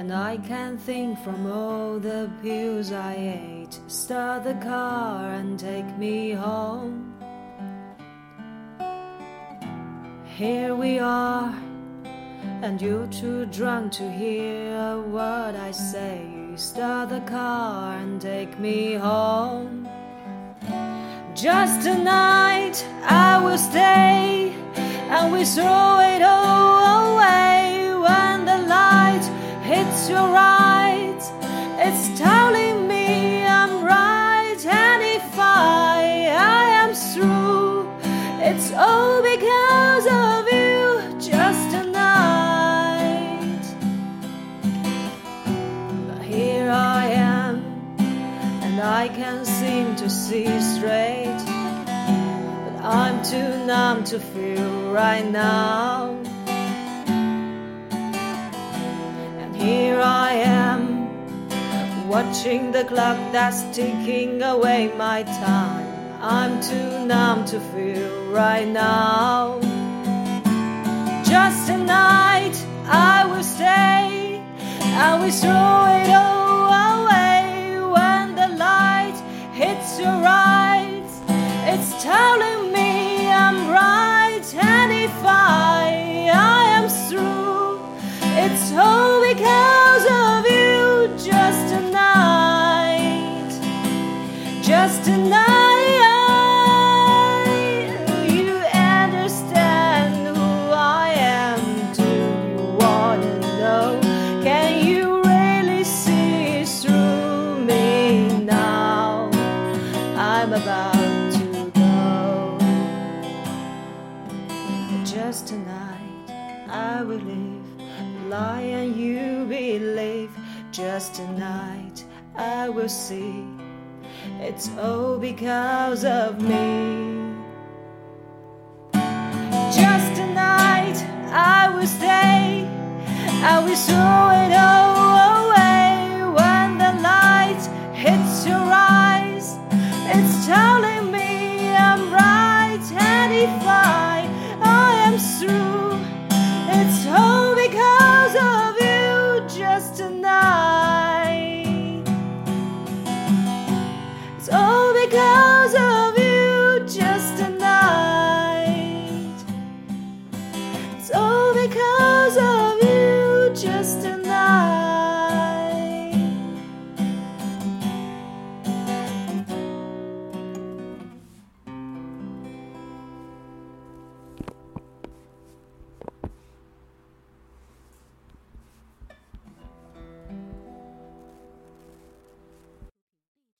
And I can't think from all the pills I ate. Start the car and take me home. Here we are, and you're too drunk to hear what I say. Start the car and take me home. Just tonight I will stay, and we throw it all telling me I'm right, and if I, I am through, it's all because of you. Just tonight, but here I am and I can't seem to see straight. But I'm too numb to feel right now. Watching the clock that's ticking away my time. I'm too numb to feel right now. Just tonight, I will stay. I will throw it all away when the light hits your eyes. It's telling me I'm right, and if I, I am through, it's all because Just tonight, I will live, lie and you believe. Just tonight, I will see. It's all because of me. Just tonight, I will stay. I will throw it all